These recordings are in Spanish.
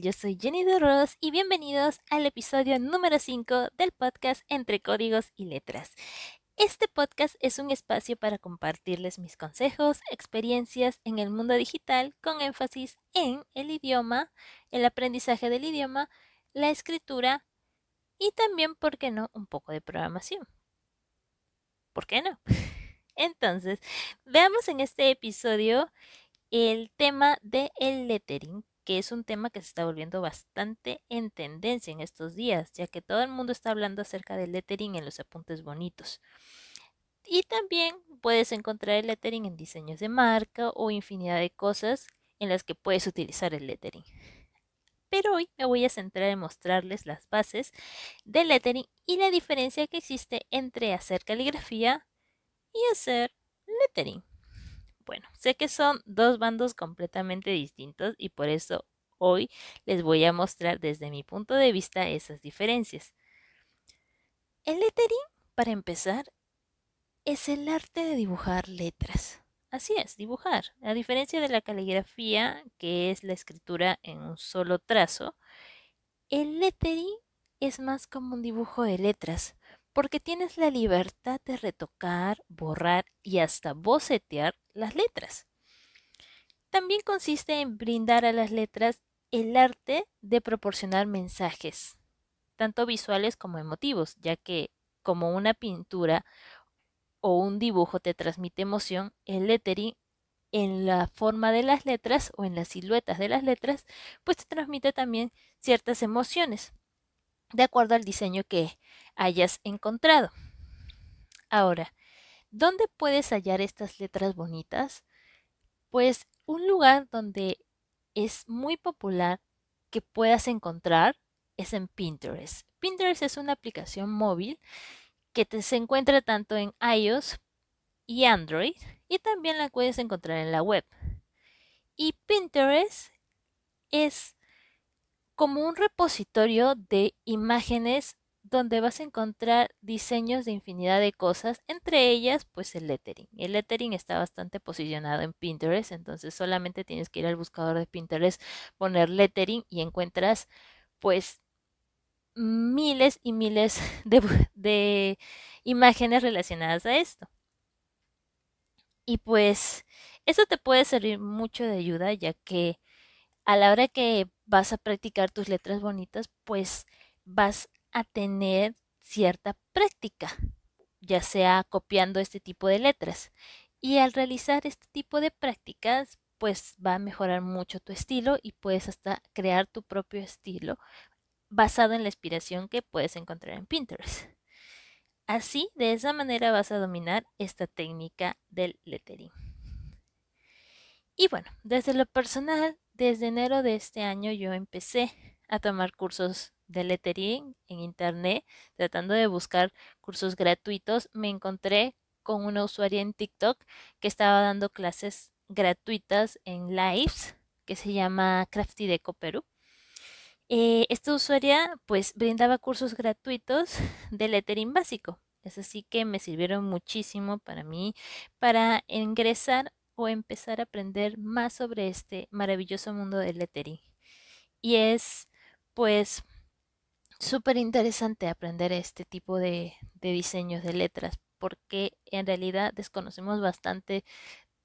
Yo soy Jenny de Ross y bienvenidos al episodio número 5 del podcast Entre Códigos y Letras. Este podcast es un espacio para compartirles mis consejos, experiencias en el mundo digital con énfasis en el idioma, el aprendizaje del idioma, la escritura y también, ¿por qué no?, un poco de programación. ¿Por qué no? Entonces, veamos en este episodio el tema del el lettering, que es un tema que se está volviendo bastante en tendencia en estos días, ya que todo el mundo está hablando acerca del lettering en los apuntes bonitos. Y también puedes encontrar el lettering en diseños de marca o infinidad de cosas en las que puedes utilizar el lettering. Pero hoy me voy a centrar en mostrarles las bases del lettering y la diferencia que existe entre hacer caligrafía y hacer lettering. Bueno, sé que son dos bandos completamente distintos y por eso hoy les voy a mostrar desde mi punto de vista esas diferencias. El lettering, para empezar, es el arte de dibujar letras. Así es, dibujar. A diferencia de la caligrafía, que es la escritura en un solo trazo, el lettering es más como un dibujo de letras, porque tienes la libertad de retocar, borrar y hasta bocetear las letras. También consiste en brindar a las letras el arte de proporcionar mensajes, tanto visuales como emotivos, ya que como una pintura o un dibujo te transmite emoción, el lettering en la forma de las letras o en las siluetas de las letras, pues te transmite también ciertas emociones, de acuerdo al diseño que hayas encontrado. Ahora, ¿dónde puedes hallar estas letras bonitas? Pues un lugar donde es muy popular que puedas encontrar es en Pinterest. Pinterest es una aplicación móvil que se encuentra tanto en iOS y Android y también la puedes encontrar en la web. Y Pinterest es como un repositorio de imágenes donde vas a encontrar diseños de infinidad de cosas, entre ellas pues el lettering. El lettering está bastante posicionado en Pinterest, entonces solamente tienes que ir al buscador de Pinterest, poner lettering y encuentras pues miles y miles de, imágenes relacionadas a esto. Y pues eso te puede servir mucho de ayuda ya que a la hora que vas a practicar tus letras bonitas, pues vas a tener cierta práctica, ya sea copiando este tipo de letras. Y al realizar este tipo de prácticas, pues va a mejorar mucho tu estilo y puedes hasta crear tu propio estilo basado en la inspiración que puedes encontrar en Pinterest. Así, de esa manera vas a dominar esta técnica del lettering. Y bueno, desde lo personal, desde enero de este año yo empecé a tomar cursos de lettering en internet, tratando de buscar cursos gratuitos. Me encontré con una usuaria en TikTok que estaba dando clases gratuitas en lives que se llama Crafty Deco Perú. Eh, esta usuaria pues brindaba cursos gratuitos de lettering básico. Es así que me sirvieron muchísimo para mí para ingresar o empezar a aprender más sobre este maravilloso mundo del lettering. Y es pues súper interesante aprender este tipo de, diseños de letras porque en realidad desconocemos bastante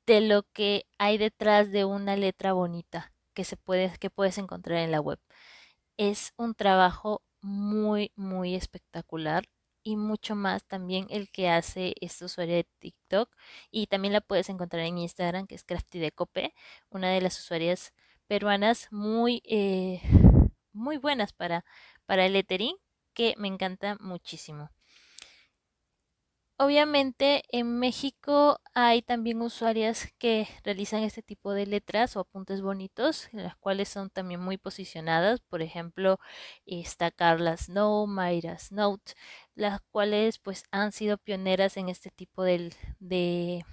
de lo que hay detrás de una letra bonita que se puede que puedes encontrar en la web es un trabajo muy, muy espectacular y mucho más también el que hace esta usuaria de TikTok y también la puedes encontrar en Instagram que es Crafty de Cope, una de las usuarias peruanas muy, eh, muy buenas para, para el lettering que me encanta muchísimo. Obviamente en México hay también usuarias que realizan este tipo de letras o apuntes bonitos, en las cuales son también muy posicionadas. Por ejemplo, está Carla Snow, Mayra Snow, las cuales pues han sido pioneras en este tipo de, de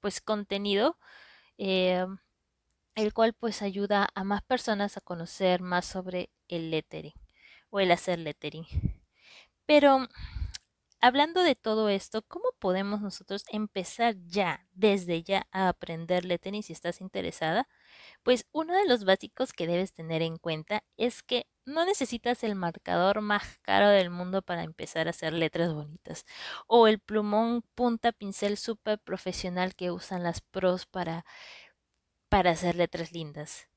pues contenido. Eh, el cual pues ayuda a más personas a conocer más sobre el lettering o el hacer lettering. Pero hablando de todo esto, ¿cómo podemos nosotros empezar ya, desde ya, a aprender lettering si estás interesada? Pues uno de los básicos que debes tener en cuenta es que no necesitas el marcador más caro del mundo para empezar a hacer letras bonitas o el plumón punta pincel súper profesional que usan las pros para, para hacer letras lindas.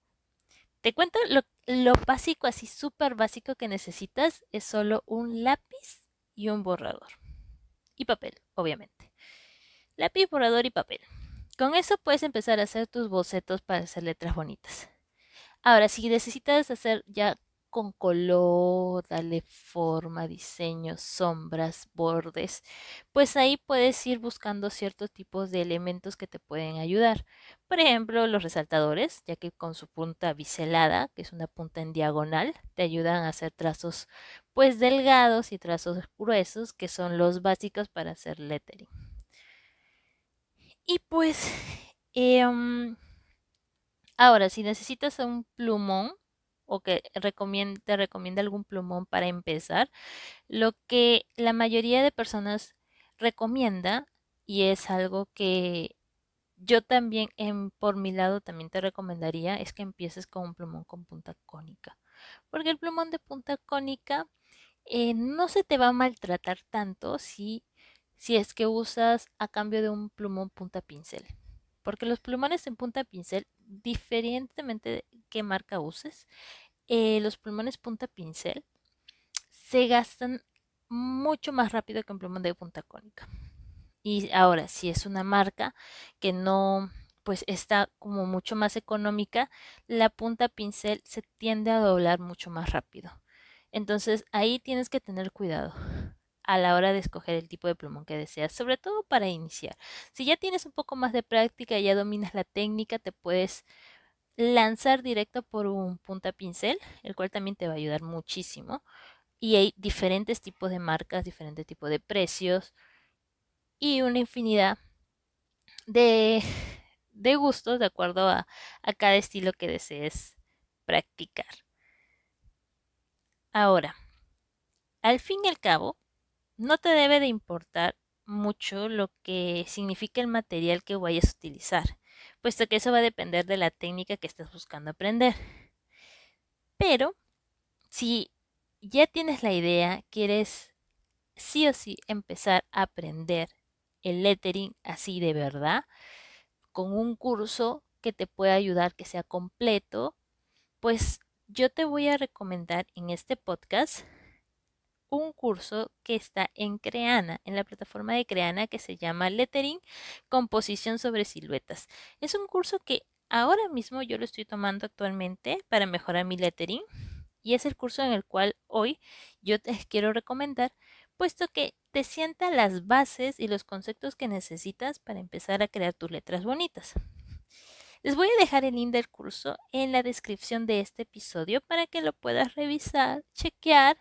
Te cuento lo, lo básico, así súper básico que necesitas es solo un lápiz y un borrador. Y papel, obviamente. Lápiz, borrador y papel. Con eso puedes empezar a hacer tus bocetos para hacer letras bonitas. Ahora, si necesitas hacer ya con color, darle forma, diseño, sombras, bordes, pues ahí puedes ir buscando ciertos tipos de elementos que te pueden ayudar. Por ejemplo, los resaltadores, ya que con su punta biselada, que es una punta en diagonal, te ayudan a hacer trazos pues delgados y trazos gruesos, que son los básicos para hacer lettering. Y pues, em, ahora, si necesitas un plumón o que te recomienda algún plumón para empezar, lo que la mayoría de personas recomienda, y es algo que yo también en, por mi lado también te recomendaría, es que empieces con un plumón con punta cónica. Porque el plumón de punta cónica eh, no se te va a maltratar tanto si si es que usas a cambio de un plumón punta pincel. Porque los plumones en punta pincel, diferentemente de qué marca uses, eh, los plumones punta pincel se gastan mucho más rápido que un plumón de punta cónica. Y ahora, si es una marca que no, pues está como mucho más económica, la punta pincel se tiende a doblar mucho más rápido. Entonces ahí tienes que tener cuidado a la hora de escoger el tipo de plumón que deseas, sobre todo para iniciar. Si ya tienes un poco más de práctica, y ya dominas la técnica, te puedes lanzar directo por un punta pincel, el cual también te va a ayudar muchísimo. Y hay diferentes tipos de marcas, diferentes tipos de precios y una infinidad de, de gustos de acuerdo a, a cada estilo que desees practicar. Ahora, al fin y al cabo, no te debe de importar mucho lo que significa el material que vayas a utilizar, puesto que eso va a depender de la técnica que estés buscando aprender. Pero si ya tienes la idea, quieres sí o sí empezar a aprender el lettering así de verdad, con un curso que te pueda ayudar, que sea completo, pues yo te voy a recomendar en este podcast un curso que está en Creana, en la plataforma de Creana que se llama Lettering Composición sobre Siluetas. Es un curso que ahora mismo yo lo estoy tomando actualmente para mejorar mi lettering y es el curso en el cual hoy yo te quiero recomendar, puesto que te sienta las bases y los conceptos que necesitas para empezar a crear tus letras bonitas. Les voy a dejar el link del curso en la descripción de este episodio para que lo puedas revisar, chequear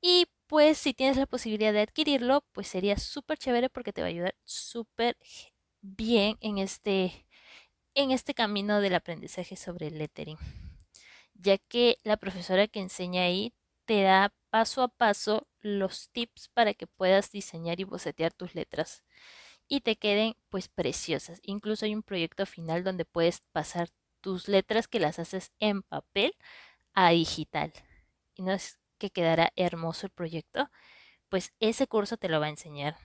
y pues si tienes la posibilidad de adquirirlo, pues sería súper chévere porque te va a ayudar súper bien en este, en este camino del aprendizaje sobre el lettering. Ya que la profesora que enseña ahí te da paso a paso los tips para que puedas diseñar y bocetear tus letras y te queden pues preciosas. Incluso hay un proyecto final donde puedes pasar tus letras que las haces en papel a digital. Y no es que quedará hermoso el proyecto, pues ese curso te lo va a enseñar.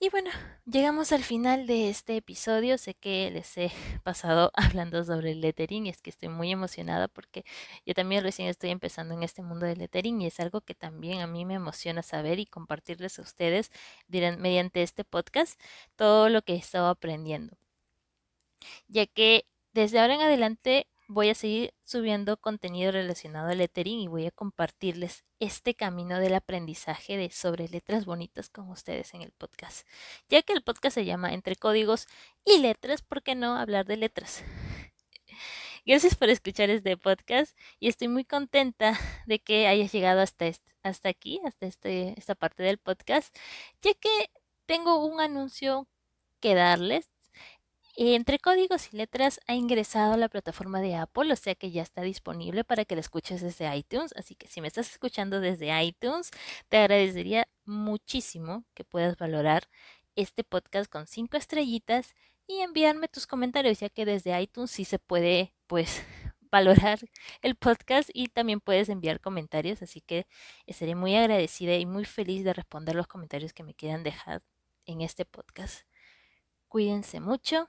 Y bueno, llegamos al final de este episodio. Sé que les he pasado hablando sobre el lettering y es que estoy muy emocionada porque yo también recién estoy empezando en este mundo del lettering y es algo que también a mí me emociona saber y compartirles a ustedes mediante este podcast todo lo que he estado aprendiendo. Ya que desde ahora en adelante voy a seguir subiendo contenido relacionado al lettering y voy a compartirles este camino del aprendizaje de sobre letras bonitas con ustedes en el podcast. Ya que el podcast se llama Entre códigos y letras, ¿por qué no hablar de letras? Gracias por escuchar este podcast y estoy muy contenta de que hayas llegado hasta, hasta aquí, hasta este, esta parte del podcast, ya que tengo un anuncio que darles entre códigos y letras ha ingresado a la plataforma de Apple, o sea que ya está disponible para que la escuches desde iTunes. Así que si me estás escuchando desde iTunes, te agradecería muchísimo que puedas valorar este podcast con cinco estrellitas y enviarme tus comentarios, ya que desde iTunes sí se puede, pues, valorar el podcast y también puedes enviar comentarios, así que estaré muy agradecida y muy feliz de responder los comentarios que me quieran dejar en este podcast. Cuídense mucho